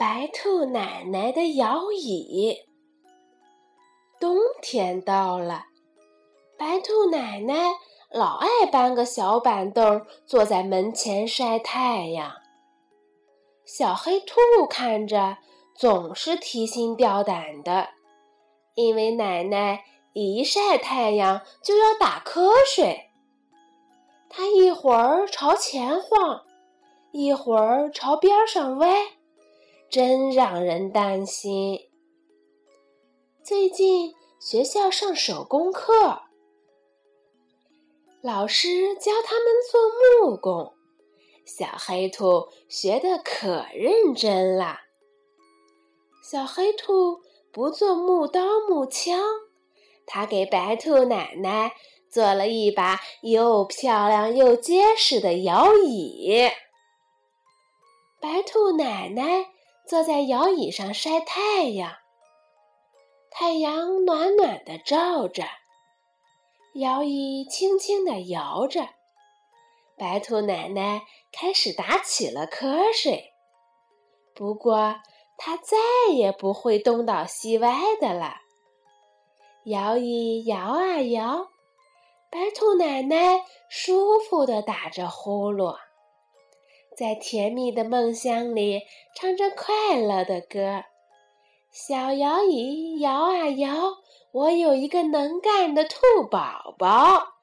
白兔奶奶的摇椅。冬天到了，白兔奶奶老爱搬个小板凳坐在门前晒太阳。小黑兔看着总是提心吊胆的，因为奶奶一晒太阳就要打瞌睡。它一会儿朝前晃，一会儿朝边上歪。真让人担心。最近学校上手工课，老师教他们做木工，小黑兔学的可认真啦。小黑兔不做木刀木枪，他给白兔奶奶做了一把又漂亮又结实的摇椅。白兔奶奶。坐在摇椅上晒太阳，太阳暖暖的照着，摇椅轻轻地摇着。白兔奶奶开始打起了瞌睡，不过它再也不会东倒西歪的了。摇椅摇啊摇，白兔奶奶舒服地打着呼噜。在甜蜜的梦乡里，唱着快乐的歌。小摇椅摇啊摇，我有一个能干的兔宝宝。